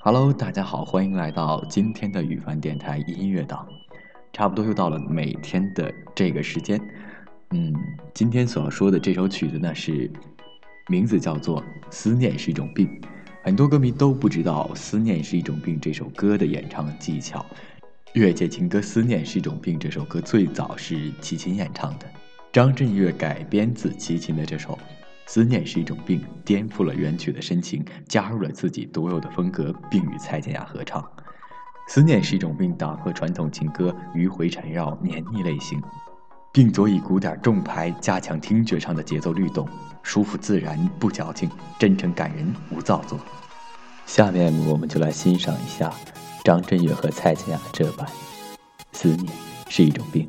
Hello，大家好，欢迎来到今天的羽凡电台音乐岛。差不多又到了每天的这个时间，嗯，今天所要说的这首曲子呢是，名字叫做《思念是一种病》。很多歌迷都不知道《思念是一种病》这首歌的演唱技巧。越界情歌《思念是一种病》这首歌最早是齐秦演唱的，张震岳改编自齐秦的这首。思念是一种病，颠覆了原曲的深情，加入了自己独有的风格，并与蔡健雅合唱。思念是一种病，打破传统情歌迂回缠绕、黏腻类型，并佐以鼓点重拍，加强听觉上的节奏律动，舒服自然，不矫情，真诚感人，无造作。下面我们就来欣赏一下张震岳和蔡健雅的这版《思念是一种病》。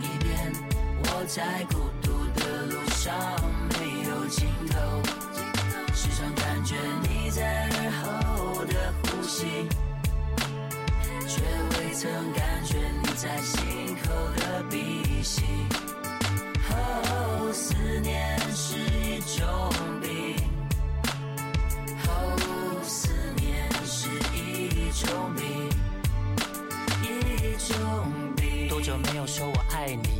在孤独的路上没有尽头，时常感觉你在耳后的呼吸，却未曾感觉你在心口的鼻息。哦，思念是一种病。哦，思念是一种病，一种病。多久没有说我爱你？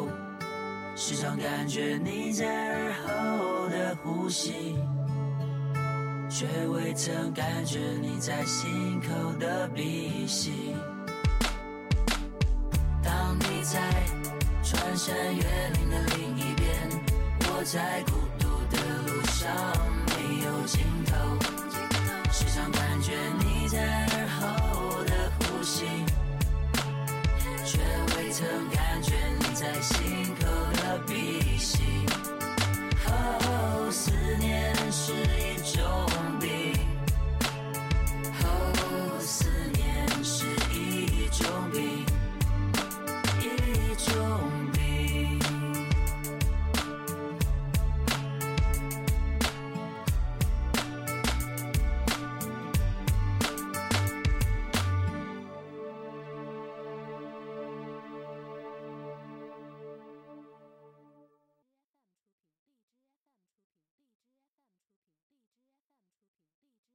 时常感觉你在耳后的呼吸，却未曾感觉你在心口的鼻息。当你在穿山越岭的另一边，我在孤独的路